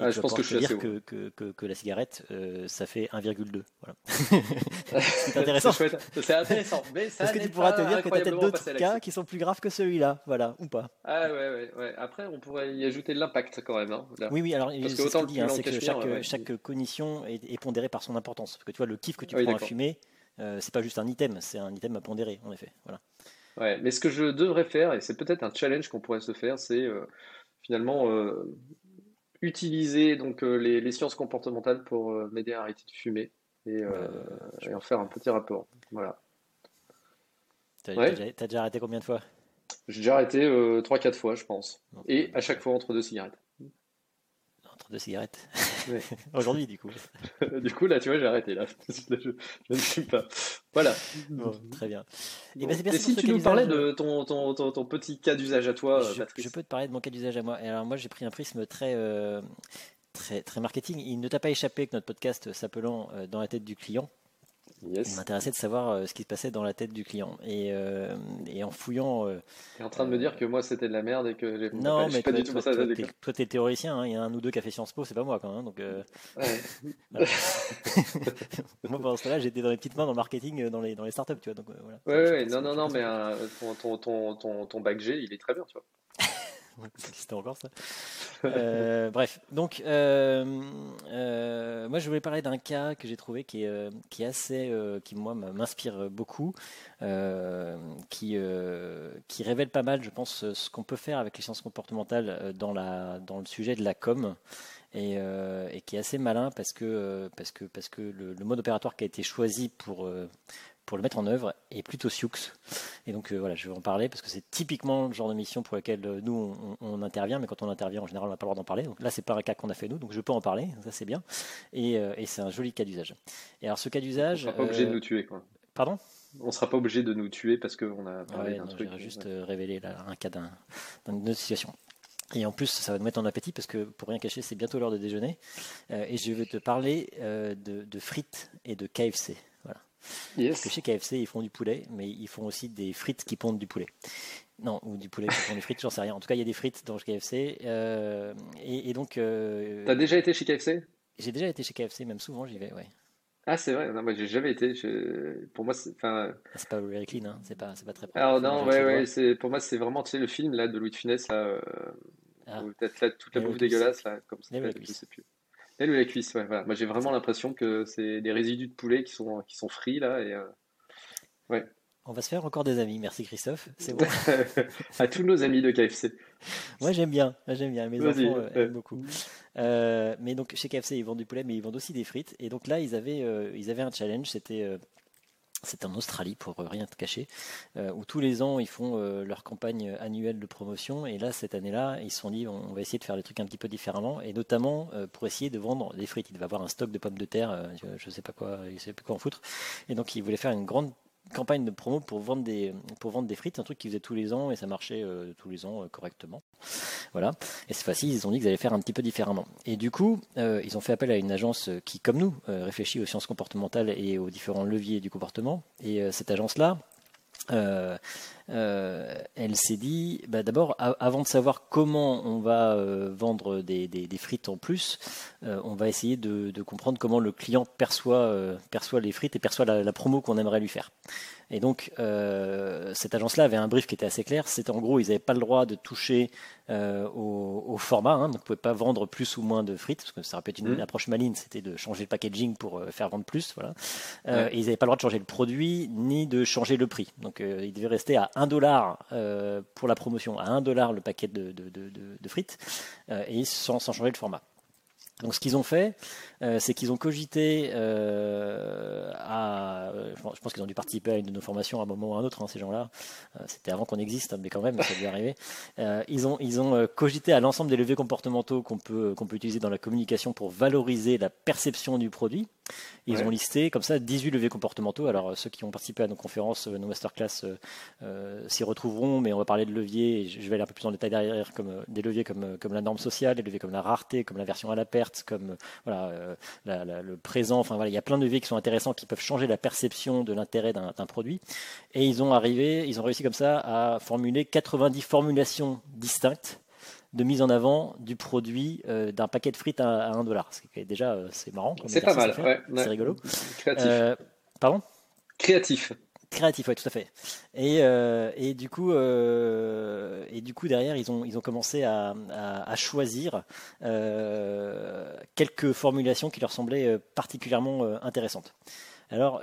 Et je pense que je dire que, que, que, la cigarette, euh, ça fait 1,2. Voilà. c'est intéressant. C'est intéressant. Mais ça Parce que tu pourras te dire que tu as peut-être d'autres cas qui sont plus graves que celui-là. Voilà, ou pas. Ah ouais, ouais, ouais. Après, on pourrait y ajouter de l'impact quand même. Hein, oui, oui, alors Parce que autant dit, hein, c'est que chaque, chaque cognition est, pondérée par son importance. Parce que tu vois, le kiff que tu prends à fumer, euh, c'est pas juste un item, c'est un item à pondérer, en effet. Voilà. Ouais, mais ce que je devrais faire, et c'est peut-être un challenge qu'on pourrait se faire, c'est euh, finalement utiliser donc euh, les, sciences comportementales pour euh, m'aider à arrêter de fumer et, euh, en faire un petit rapport. Voilà. T'as déjà arrêté combien de fois? J'ai déjà arrêté 3-4 fois, je pense. et à chaque fois entre deux cigarettes de cigarettes. Aujourd'hui, du coup. du coup, là, tu vois, j'ai arrêté. Là. Je, ne suis pas. Voilà. très bien. Et, ben, si tu nous parlais de ton, ton, ton, petit cas d'usage à toi, je, Je peux te parler de mon cas d'usage à moi. Et alors, moi, j'ai pris un prisme très. Euh, très, très marketing. Il ne t'a pas échappé que notre podcast s'appelant euh, Dans la tête du client, il m'intéressait de savoir euh, ce qui se passait dans la tête du client. Et, euh, et en fouillant. Euh, tu es en train de me dire que moi c'était de la merde et que j'ai non, mais pas toi, du tout ça. Toi, t'es théoricien, hein. il y a un ou deux qui a fait Sciences Po, c'est pas moi quand même. Donc, moi pendant ce temps-là, j'étais dans les petites mains dans le marketing, dans les, dans les startups, tu vois. Donc, voilà. Ouais, ouais, non, non, non, mais ton, ton, ton, ton, bac G, il est très bien, tu vois. C'était encore ça. Euh, bref, donc euh, euh, moi je voulais parler d'un cas que j'ai trouvé qui est, qui assez, qui moi m'inspire beaucoup, qui, qui révèle pas mal, je pense, ce qu'on peut faire avec les sciences comportementales dans, la, dans le sujet de la com. Et, et qui est assez malin parce que, parce que, parce que le, le mode opératoire qui a été choisi pour, pour le mettre en œuvre est plutôt Sioux. Et donc euh, voilà, je vais en parler parce que c'est typiquement le genre de mission pour laquelle euh, nous on, intervient, mais quand on intervient en général on n'a pas le droit d'en parler. Donc là c'est pas un cas qu'on a fait nous, donc je peux en parler, ça c'est bien. Et, euh, et c'est un joli cas d'usage. Et alors ce cas d'usage, on sera pas obligé de nous tuer quoi. Pardon? On sera pas obligé de nous tuer parce qu'on a parlé d'un truc. juste révéler un cas d'une autre situation. Et en plus, ça va nous mettre en appétit parce que pour rien cacher, c'est bientôt l'heure de déjeuner. et je vais te parler de, de frites et de KFC. Parce que chez KFC, ils font du poulet, mais ils font aussi des frites qui pondent du poulet. Non, ou du poulet qui pondent des frites, j'en sais rien. En tout cas, il y a des frites dans KFC. Euh, et, donc. Euh, T'as déjà été chez KFC J'ai déjà été chez KFC, même souvent j'y vais, ouais. Ah, c'est vrai, non, moi j'ai jamais été. Pour moi, c'est. C'est pas very clean, hein. c'est pas, pas très propre. Alors, non, ouais, ouais, c'est... pour moi, c'est vraiment tu sais, le film là, de Louis de Funès, là, euh... ah. peut-être toute la bouffe dégueulasse, là, comme ça, je sais plus. Elle ou la cuisse, ouais, voilà. Moi j'ai vraiment l'impression que c'est des résidus de poulet qui sont, qui sont frits là. Et, euh, ouais. On va se faire encore des amis, merci Christophe. C'est bon. à tous nos amis de KFC. Moi j'aime bien, j'aime bien. Mes enfants euh, aiment beaucoup. Euh, mais donc chez KFC ils vendent du poulet, mais ils vendent aussi des frites. Et donc là ils avaient, ils avaient un challenge, c'était c'est en Australie pour rien te cacher, où tous les ans ils font leur campagne annuelle de promotion. Et là, cette année-là, ils se sont dit on va essayer de faire des trucs un petit peu différemment, et notamment pour essayer de vendre des frites. Il va avoir un stock de pommes de terre, je ne sais pas quoi, il sait plus quoi en foutre. Et donc, ils voulaient faire une grande campagne de promo pour vendre des pour vendre des frites, un truc qu'ils faisaient tous les ans et ça marchait euh, tous les ans euh, correctement. Voilà. Et cette fois-ci, ils ont dit qu'ils allaient faire un petit peu différemment. Et du coup, euh, ils ont fait appel à une agence qui, comme nous, réfléchit aux sciences comportementales et aux différents leviers du comportement. Et cette agence-là, euh, euh, elle s'est dit, bah d'abord, avant de savoir comment on va euh, vendre des, frites en plus, on va essayer de, comprendre comment le client perçoit, perçoit les frites et perçoit la promo qu'on aimerait lui faire. Et donc, euh, cette agence-là avait un brief qui était assez clair. C'était en gros, ils n'avaient pas le droit de toucher euh, au, format. Hein, donc, ils ne pouvaient pas vendre plus ou moins de frites, parce que ça aurait pu être une, mmh. approche maligne, c'était de changer le packaging pour euh, faire vendre plus. Voilà. Et ils n'avaient pas le droit de changer le produit, ni de changer le prix. Donc, ils devaient rester à 1 dollar pour la promotion, à 1 dollar le paquet de, de, de, de frites, et sans, sans changer le format. Donc ce qu'ils ont fait, euh, c'est qu'ils ont cogité euh, à, je pense qu'ils ont dû participer à une de nos formations à un moment ou à un autre, hein, ces gens-là. Euh, c'était avant qu'on existe, mais quand même, ça dû arriver. ils ont, cogité à l'ensemble des leviers comportementaux qu'on peut utiliser dans la communication pour valoriser la perception du produit. Ils ont listé comme ça 18 leviers comportementaux. Alors ceux qui ont participé à nos conférences, nos masterclass s'y retrouveront, mais on va parler de leviers. je vais aller un peu plus en détail derrière, comme des leviers comme, comme la norme sociale, des leviers comme la rareté, comme la version à la perte comme voilà, euh, le présent. Enfin voilà, il y a plein de leviers qui sont intéressants, qui peuvent changer la perception de l'intérêt d'un produit. Et ils ont arrivé, ils ont réussi comme ça à formuler 90 formulations distinctes de mise en avant du produit euh, d'un paquet de frites à, 1 dollar. C'est déjà euh, c'est marrant. C'est pas mal, c'est rigolo. Créatif. pardon? Créatif. Créatif, oui, tout à fait. Et, euh, et, du coup, euh, et du coup, derrière, ils ont, ils ont commencé à, à, choisir euh, quelques formulations qui leur semblaient particulièrement intéressantes. Alors,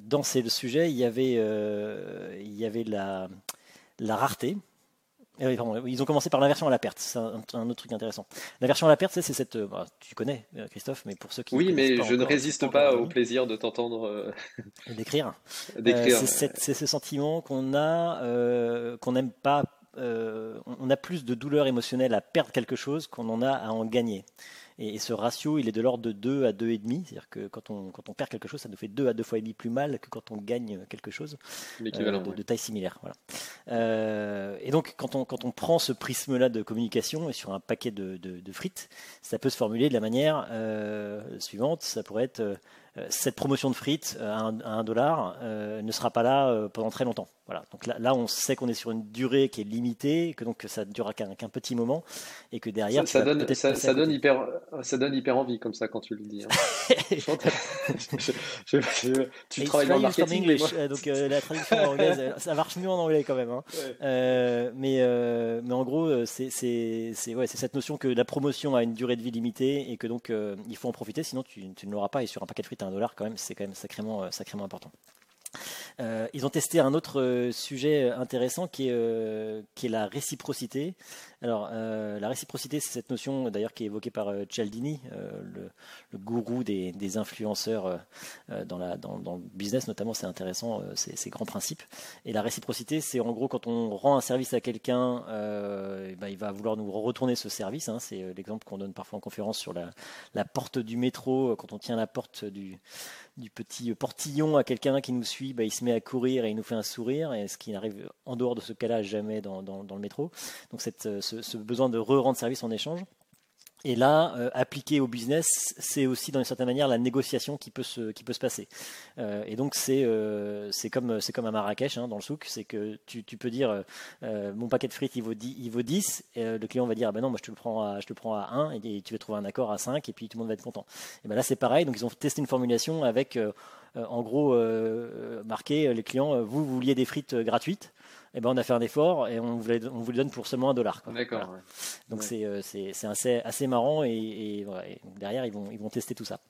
dans ces sujets, il y avait, il y avait la, la rareté, eh ils ont commencé par la version à la perte, c'est un, autre truc intéressant. La version à la perte, c'est cette. Euh, bah, tu connais, euh, Christophe, mais pour ceux qui. Oui, mais je ne résiste pas au plaisir de t'entendre. Euh, d'écrire. c'est ce sentiment qu'on a, qu'on n'aime pas. on a plus de douleur émotionnelle à perdre quelque chose qu'on en a à en gagner. Et, ce ratio, il est de l'ordre de 2 à 2,5. C'est-à-dire que quand on, quand on perd quelque chose, ça nous fait 2 à 2 fois et demi plus mal que quand on gagne quelque chose euh, de, de, taille similaire. Voilà. Euh, et donc, quand on, quand on prend ce prisme-là de communication et sur un paquet de, de, frites, ça peut se formuler de la manière euh, suivante. Ça pourrait être cette promotion de frites à un, dollar ne sera pas là pendant très longtemps. Voilà. Donc là, là on sait qu'on est sur une durée qui est limitée, que donc ça ne durera qu'un petit moment, et que derrière ça, donne, ça, donne hyper, ça donne hyper envie comme ça quand tu le dis. Hein. tu travailles dans le marketing. English, donc la traduction anglaise, ça marche mieux en anglais quand même. Hein. mais, mais en gros, c'est ouais, cette notion que la promotion a une durée de vie limitée et que donc il faut en profiter, sinon tu, tu ne l'auras pas. Et sur un paquet de frites un dollar quand même, c'est quand même sacrément, euh, sacrément important. Euh, ils ont testé un autre euh, sujet intéressant qui est, qui est la réciprocité. Alors, la réciprocité, c'est cette notion d'ailleurs qui est évoquée par Cialdini, le, le, gourou des, influenceurs dans, la, dans, dans, le business notamment. C'est intéressant, ces, ces, grands principes. Et la réciprocité, c'est en gros quand on rend un service à quelqu'un, ben, il va vouloir nous retourner ce service. Hein. c'est l'exemple qu'on donne parfois en conférence sur la, porte du métro. Quand on tient la porte du, petit portillon à quelqu'un qui nous suit, bah, il se met à courir et il nous fait un sourire, et ce qui n'arrive en dehors de ce cas-là jamais dans, le métro. Donc cette, ce, besoin de re-rendre service en échange. Et là, euh, appliqué au business, c'est aussi dans une certaine manière la négociation qui peut se, qui peut se passer. Euh, et donc c'est euh, comme comme à Marrakech hein, dans le souk, c'est que tu, tu, peux dire mon paquet de frites il vaut 10, il vaut 10 et le client va dire ah ben non moi je te le prends à je te le prends à 1 et, tu vas trouver un accord à 5 et puis tout le monde va être content. Et ben là c'est pareil, donc ils ont testé une formulation avec en gros marqué les clients vous, vous vouliez des frites gratuites eh ben, on a fait un effort et on vous, les, on vous donne pour seulement un dollar. D'accord. Donc c'est, euh, c'est, assez, assez marrant et, derrière ils vont, ils vont tester tout ça.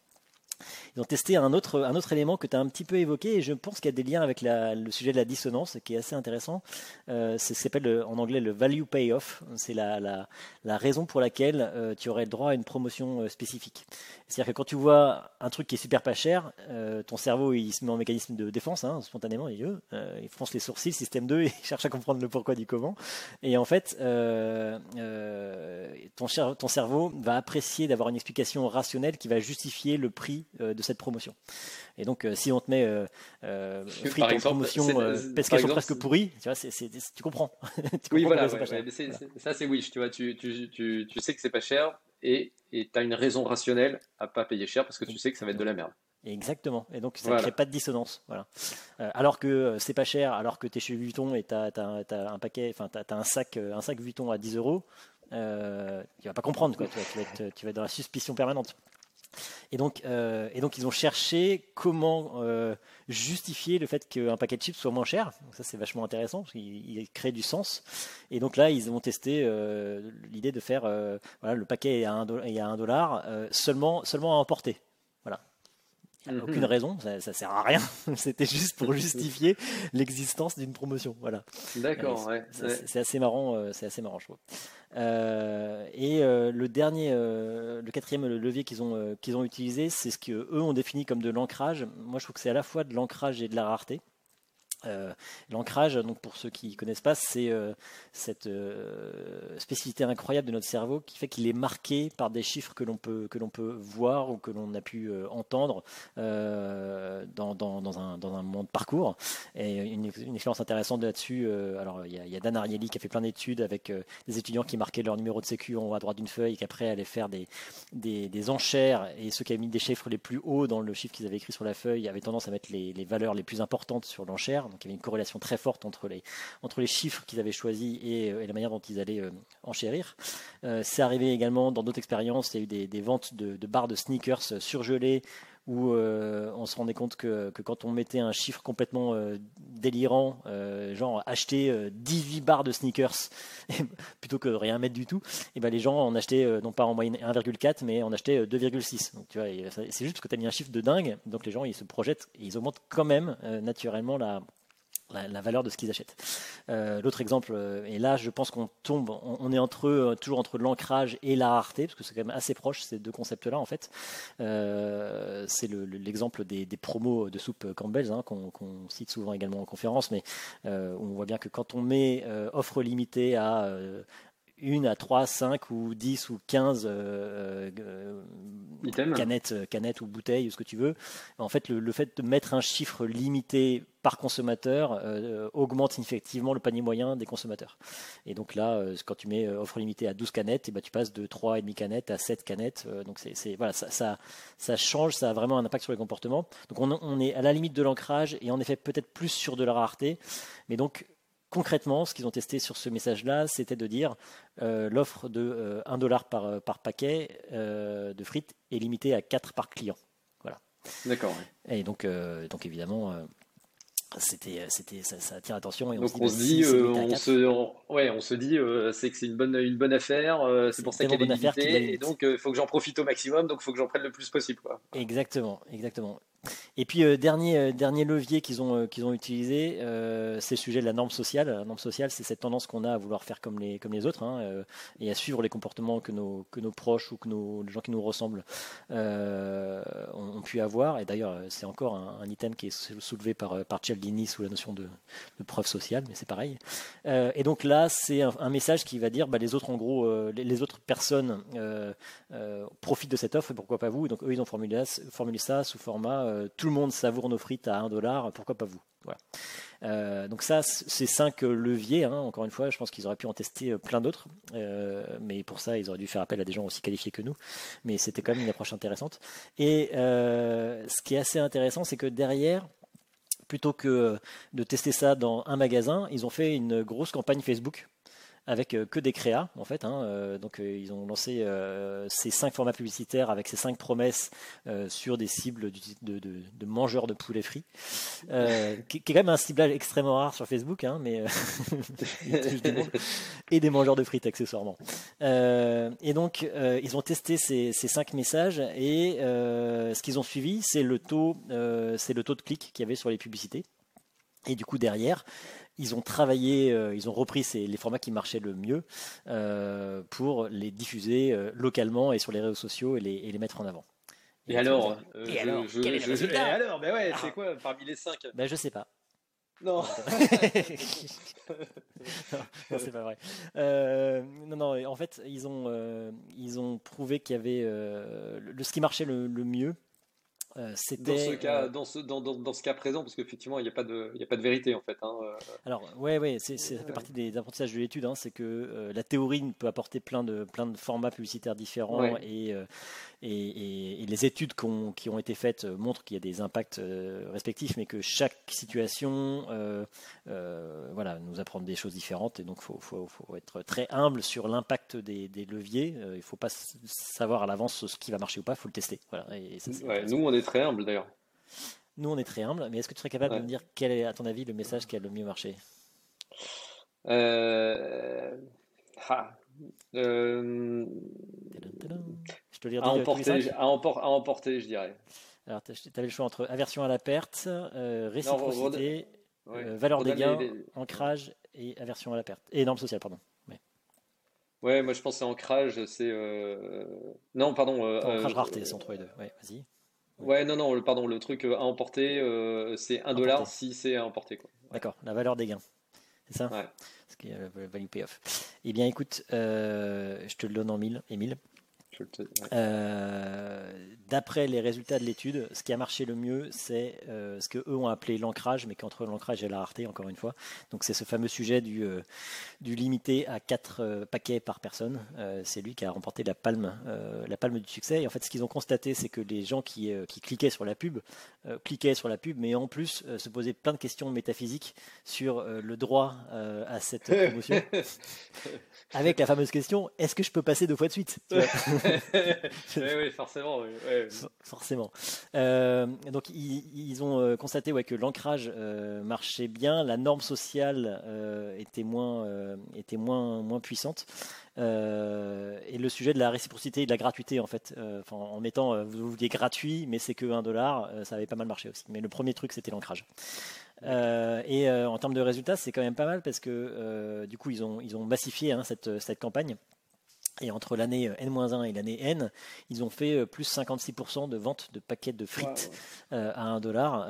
Ils ont testé un autre, un autre élément que tu as un petit peu évoqué et je pense qu'il y a des liens avec le sujet de la dissonance qui est assez intéressant. Euh, c'est ce s'appelle en anglais le value payoff. C'est la, la, la, raison pour laquelle euh, tu aurais le droit à une promotion euh, spécifique. C'est-à-dire que quand tu vois un truc qui est super pas cher, euh, ton cerveau il se met en mécanisme de défense hein, spontanément, il, euh, il fronce les sourcils, système 2, et cherche à comprendre le pourquoi du comment. Et en fait, euh, ton cerveau va apprécier d'avoir une explication rationnelle qui va justifier le prix de cette promotion. Et donc, si on te met euh, frites en promotion parce qu'elles sont presque pourries, tu, vois, tu comprends. oui, voilà, ça c'est oui, tu vois, tu, tu, tu, tu sais que c'est pas cher et tu as une raison rationnelle à pas payer cher parce que tu sais que ça va être de la merde. Exactement. Et donc, ça ne crée pas de dissonance. Voilà. Euh, alors que euh, c'est pas cher, alors que tu es chez Vuitton et tu as, un paquet, enfin, tu as, un sac, euh, un sac Vuitton à 10 euros, euh, tu vas pas comprendre. Quoi. Tu, vas, tu, vas être, tu vas être dans la suspicion permanente. Et donc, euh, et donc, ils ont cherché comment euh, justifier le fait qu'un paquet de chips soit moins cher. Donc ça, c'est vachement intéressant parce qu'il crée du sens. Et donc là, ils ont testé euh, l'idée de faire voilà, le paquet à 1 dollar seulement, seulement à emporter. A aucune mhm. raison, ça, ne sert à rien. C'était juste pour justifier l'existence d'une promotion. Voilà. D'accord. Ouais, c'est assez marrant. Euh, c'est assez marrant, je trouve. Euh, et euh, le dernier, le quatrième levier qu'ils ont qu'ils ont utilisé, c'est ce qu'eux ont défini comme de l'ancrage. Moi, je trouve que c'est à la fois de l'ancrage et de la rareté. Euh, l'ancrage, donc pour ceux qui ne connaissent pas, c'est euh, cette euh, spécificité incroyable de notre cerveau qui fait qu'il est marqué par des chiffres que l'on peut, que l'on peut voir ou que l'on a pu entendre dans, dans, un, dans un monde parcours. Et une, une expérience intéressante là-dessus, alors il y, a, Dan Ariely qui a fait plein d'études avec des étudiants qui marquaient leur numéro de sécu en haut à droite d'une feuille et qui après allaient faire des, des, enchères et ceux qui avaient mis des chiffres les plus hauts dans le chiffre qu'ils avaient écrit sur la feuille avaient tendance à mettre les valeurs les plus importantes sur l'enchère donc il y avait une corrélation très forte entre les, entre les chiffres qu'ils avaient choisis et, euh, la manière dont ils allaient euh, enchérir. Euh, c'est arrivé également dans d'autres expériences, il y a eu des, ventes de, barres de sneakers surgelées où on se rendait compte que, quand on mettait un chiffre complètement délirant, genre acheter 18 barres de sneakers plutôt que rien mettre du tout, et ben les gens en achetaient non pas en moyenne 1,4 mais en achetaient 2,6. Donc tu vois, c'est juste parce que tu as mis un chiffre de dingue, donc les gens ils se projettent et ils augmentent quand même naturellement la, la, valeur de ce qu'ils achètent. Euh, l'autre exemple, euh, et là je pense qu'on tombe, on, est euh, toujours entre l'ancrage et la rareté, parce que c'est quand même assez proche ces deux concepts-là en fait. c'est l'exemple des, promos de soupe Campbell's hein, qu'on cite souvent également en conférence, mais on voit bien que quand on met offre limitée à une à 3, 5 ou 10 ou 15 euh, euh, canettes, euh, canettes ou bouteilles, ou ce que tu veux. En fait, le, fait de mettre un chiffre limité par consommateur augmente effectivement le panier moyen des consommateurs. Et donc là, quand tu mets offre limitée à 12 canettes, et eh ben, tu passes de 3,5 canettes à 7 canettes. donc c'est, voilà, ça, ça, ça, change, ça a vraiment un impact sur les comportements. Donc on, on est à la limite de l'ancrage et en effet peut-être plus sur de la rareté. Mais donc concrètement, ce qu'ils ont testé sur ce message-là, c'était de dire euh, l'offre de 1 euh, dollar par, euh, par paquet de frites est limitée à 4 par client. Voilà. D'accord. Et donc, donc évidemment, c'était, c'était, ça, attire l'attention. Et on donc se dit, on, se, ouais, on se dit, c'est que c'est une bonne, une bonne affaire, c'est pour ça qu'elle est limitée, et donc il faut que j'en profite au maximum, donc il faut que j'en prenne le plus possible. Quoi. Exactement, exactement. Et puis, euh, dernier, euh, dernier levier qu'ils ont, euh, qu'ils ont utilisé, c'est le sujet de la norme sociale. La norme sociale, c'est cette tendance qu'on a à vouloir faire comme les, comme les autres hein, et à suivre les comportements que nos, que nos proches ou que nos, les gens qui nous ressemblent ont, pu avoir. Et d'ailleurs, c'est encore un, item qui est soulevé par, par Cialdini sous la notion de, preuve sociale, mais c'est pareil. et donc là, c'est un, message qui va dire bah, les autres, en gros, les, autres personnes profitent de cette offre et pourquoi pas vous. donc eux, ils ont formulé ça sous format euh, tout le monde savoure nos frites à 1 dollar, pourquoi pas vous? Euh, donc ça, c'est cinq leviers. Hein. Encore une fois, je pense qu'ils auraient pu en tester euh, plein d'autres, mais pour ça, ils auraient dû faire appel à des gens aussi qualifiés que nous. Mais c'était quand même une approche intéressante. Et ce qui est assez intéressant, c'est que derrière, plutôt que de tester ça dans un magasin, ils ont fait une grosse campagne Facebook avec euh, que des créas en fait. Hein, euh, donc euh, ils ont lancé ces cinq formats publicitaires avec ces cinq promesses sur des cibles de, de, mangeurs de poulet frit, qui, est quand même un ciblage extrêmement rare sur Facebook, hein, mais et des mangeurs de frites accessoirement. et donc ils ont testé ces, ces cinq messages et ce qu'ils ont suivi, c'est le taux, c'est le taux de clic qu'il y avait sur les publicités. Et du coup derrière, ils ont travaillé, euh, ils ont repris les formats qui marchaient le mieux euh, pour les diffuser euh, localement et sur les réseaux sociaux et les, mettre en avant. Et, alors, et alors, quel est le alors, mais ouais, c'est ah. quoi parmi les cinq ben, Je sais pas. Non. non, c'est pas vrai. non, non, en fait, ils ont, ils ont prouvé qu'il y avait le, ce qui marchait le mieux, euh, dans ce cas, euh, dans ce, dans, dans, ce cas présent, parce qu'effectivement, il n'y a pas de, il a pas de vérité en fait. Hein, euh. Alors, ouais, ouais, ça fait partie des apprentissages de l'étude. Hein, c'est que la théorie peut apporter plein de, plein de formats publicitaires différents et, et, les études qui ont été faites montrent qu'il y a des impacts respectifs, mais que chaque situation, voilà, nous apprend des choses différentes. Et donc, il faut, faut, faut, être très humble sur l'impact des, des leviers. il ne faut pas savoir à l'avance ce qui va marcher ou pas. Il faut le tester. Voilà. Et nous, on est très humble d'ailleurs. Nous, on est très humble, mais est-ce que tu serais capable de me dire quel est, à ton avis, le message qui a le mieux marché? Euh... Ah. Euh... Je te lire à, emporter, à, emporter, je dirais. Alors, tu avais le choix entre aversion à la perte, euh, réciprocité, euh, valeur des gains, ancrage et aversion à la perte. Et norme sociale, pardon. Ouais, ouais moi je pensais ancrage, c'est. Non, pardon. Ancrage rareté, c'est entre les deux. Ouais, vas-y. Ouais, non, non, pardon, le truc euh, à emporter, euh, c'est 1 dollar si c'est à emporter. D'accord, la valeur des gains. C'est ça? Ouais. Ce qui est le value payoff. Eh bien, écoute, euh, je te le donne en 1000, Euh, d'après les résultats de l'étude, ce qui a marché le mieux, c'est euh, ce que eux ont appelé l'ancrage, mais qu'entre l'ancrage et la rareté, encore une fois. Donc c'est ce fameux sujet du, euh, du limité à 4 paquets par personne. c'est lui qui a remporté la palme, la palme du succès. Et en fait, ce qu'ils ont constaté, c'est que les gens qui, qui, cliquaient sur la pub, cliquaient sur la pub, mais en plus se posaient plein de questions métaphysiques sur le droit à cette promotion. Avec la fameuse question, est-ce que je peux passer deux fois de suite? oui, forcément. Forcément. Euh, donc, ils, ont euh, constaté ouais, que l'ancrage euh, marchait bien, la norme sociale était, moins, était moins, moins puissante. et le sujet de la réciprocité et de la gratuité, en fait, en mettant, vous vouliez gratuit, mais c'est que 1 dollar, ça avait pas mal marché aussi. Mais le premier truc, c'était l'ancrage. et en termes de résultats, c'est quand même pas mal parce que du coup, ils ont, ils ont massifié hein, cette, cette campagne. Et entre l'année euh, N-1 et l'année N, ils ont fait euh, plus 56% de ventes de paquets de frites euh, à 1 dollar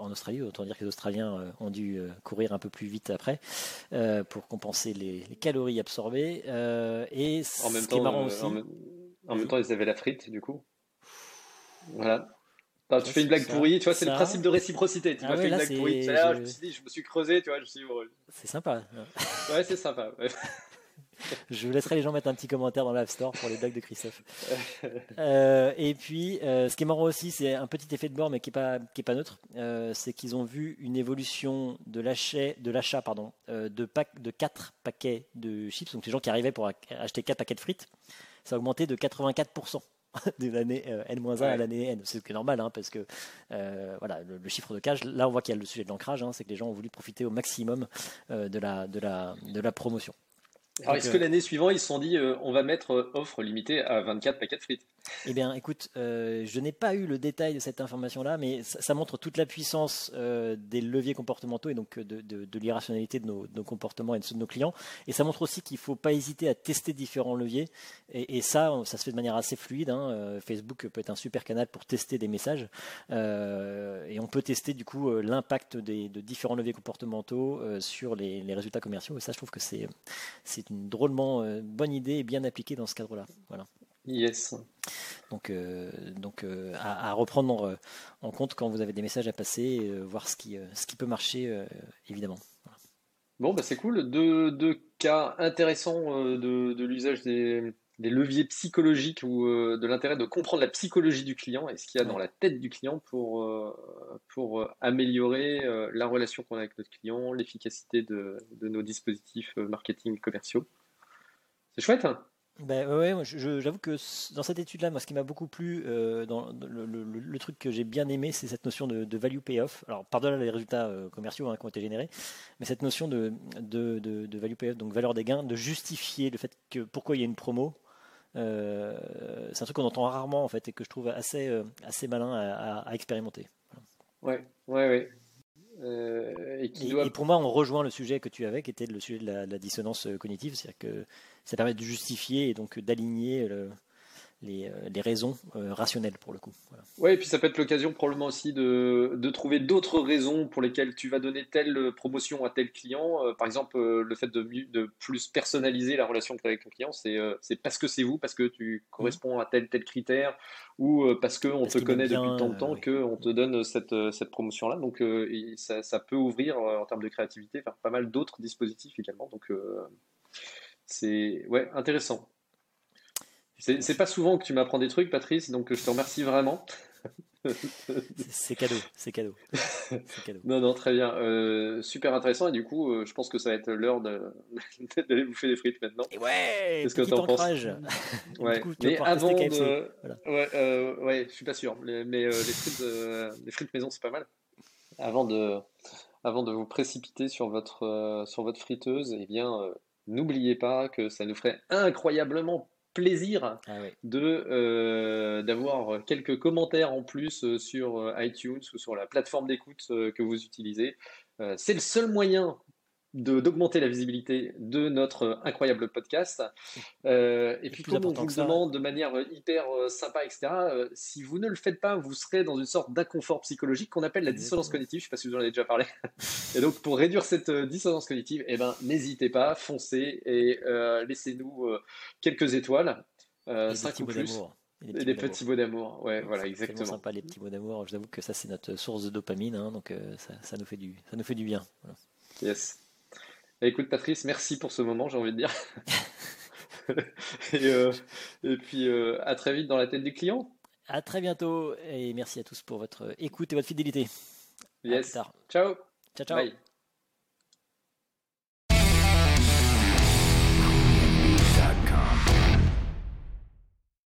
en Australie. Autant dire que les Australiens ont dû courir un peu plus vite après pour compenser les, calories absorbées. et en même, temps, marrant aussi, en, même, temps, ils avaient la frite, du coup. Voilà. tu fais une blague pourrie, tu vois, c'est le principe de réciprocité. Tu ah m'as fait une blague pourrie. Je... je... me suis dit, je me suis creusé, tu vois, je suis C'est sympa. ouais, c'est sympa. je vous laisserai les gens mettre un petit commentaire dans l'App Store pour les blagues de Christophe. Euh, et puis, euh, ce qui est marrant aussi, c'est un petit effet de bord, mais qui n'est pas, qui est pas neutre. Euh, c'est qu'ils ont vu une évolution de l'achat, de, l'achat pardon, de, pack, de 4 paquets de chips. Donc, les gens qui arrivaient pour acheter 4 paquets de frites, ça a augmenté de 84% de l'année N-1 à l'année N. C'est normal, hein, parce que voilà, le, chiffre de cage, là on voit qu'il y a le sujet de l'ancrage, hein, c'est que les gens ont voulu profiter au maximum de, la, de, la, de la promotion. Alors, est-ce que euh, l'année suivante, ils se sont dit, euh, on va mettre euh, offre limitée à 24 paquets de frites? Eh bien, écoute, je n'ai pas eu le détail de cette information-là, mais ça, montre toute la puissance des leviers comportementaux et donc de, l'irrationalité de nos, comportements et de ceux de nos clients. Et ça montre aussi qu'il ne faut pas hésiter à tester différents leviers. Et, ça, ça se fait de manière assez fluide. Hein. Facebook peut être un super canal pour tester des messages. et on peut tester du coup l'impact de différents leviers comportementaux sur les, les, résultats commerciaux. Et ça, je trouve que c'est une drôlement euh, bonne idée et bien appliquée dans ce cadre-là. Voilà. Yes. Donc, euh, donc euh, à, reprendre en compte quand vous avez des messages à passer, voir ce qui, ce qui peut marcher, évidemment. Bon, bah c'est cool. Deux, deux, cas intéressants de, de l'usage des, des leviers psychologiques ou de l'intérêt de comprendre la psychologie du client et ce qu'il y a dans la tête du client pour, pour améliorer la relation qu'on a avec notre client, l'efficacité de, de, nos dispositifs marketing commerciaux. C'est chouette. Hein? Ben ouais, j'avoue que dans cette étude-là, moi, ce qui m'a beaucoup plu, euh, dans le, truc que j'ai bien aimé, c'est cette notion de, value payoff. Alors, pardon les résultats euh, commerciaux hein, qui ont été générés, mais cette notion de, de, value payoff, donc valeur des gains, de justifier le fait que pourquoi il y a une promo. Euh, c'est un truc qu'on entend rarement en fait et que je trouve assez, assez malin à, expérimenter. Ouais, ouais. Et, pour moi, on rejoint le sujet que tu avais, qui était le sujet de la dissonance cognitive, c'est-à-dire que ça permet de justifier et donc d'aligner les, euh, les, raisons euh, rationnelles pour le coup. Oui, et puis ça peut être l'occasion probablement aussi de, de trouver d'autres raisons pour lesquelles tu vas donner telle promotion à tel client. Euh, par exemple, le fait de, de, plus personnaliser la relation avec ton client, c'est parce que c'est vous, parce que tu corresponds à tel tel critère, ou parce qu'on te connaît depuis tant de temps qu'on te donne cette, cette promotion-là. Donc ça, ça, peut ouvrir en termes de créativité, faire pas mal d'autres dispositifs également. Donc c'est ouais, intéressant. C'est pas souvent que tu m'apprends des trucs, Patrice, donc je te remercie vraiment. c'est cadeau, c'est cadeau. cadeau. Non, non, très bien. Euh, super intéressant. Et du coup, euh, je pense que ça va être l'heure d'aller bouffer des frites maintenant. Et ouais Qu'est-ce que tu en penses ouais. Mais avant de. Ouais, euh, ouais, je suis pas sûr. Mais, les, frites, les frites maison, c'est pas mal. Avant de, avant de vous précipiter sur votre, sur votre friteuse, eh bien n'oubliez pas que ça nous ferait incroyablement plaisir ah de euh, d'avoir quelques commentaires en plus euh, sur euh, iTunes ou sur la plateforme d'écoute que vous utilisez. c'est le seul moyen d'augmenter la visibilité de notre incroyable podcast. Euh, et, puis, comme on vous le demande de manière hyper euh, sympa, etc., euh, si vous ne le faites pas, vous serez dans une sorte d'inconfort psychologique qu'on appelle la dissonance cognitive. Je ne sais pas si vous en avez déjà parlé. et donc, pour réduire cette dissonance cognitive, eh ben, n'hésitez pas, foncez et laissez-nous quelques étoiles, 5 ou plus. Et des petits, mots d'amour, ouais, voilà, exactement. C'est sympa les petits mots d'amour. Je vous avoue que ça, c'est notre source de dopamine, hein, donc ça, ça, nous fait du, ça nous fait du bien. Yes. Bah, écoute, Patrice, merci pour ce moment, j'ai envie de dire. Euh, et, puis, euh, à très vite dans la tête du client. À très bientôt et merci à tous pour votre écoute et votre fidélité. Yes. Ciao. Ciao, ciao.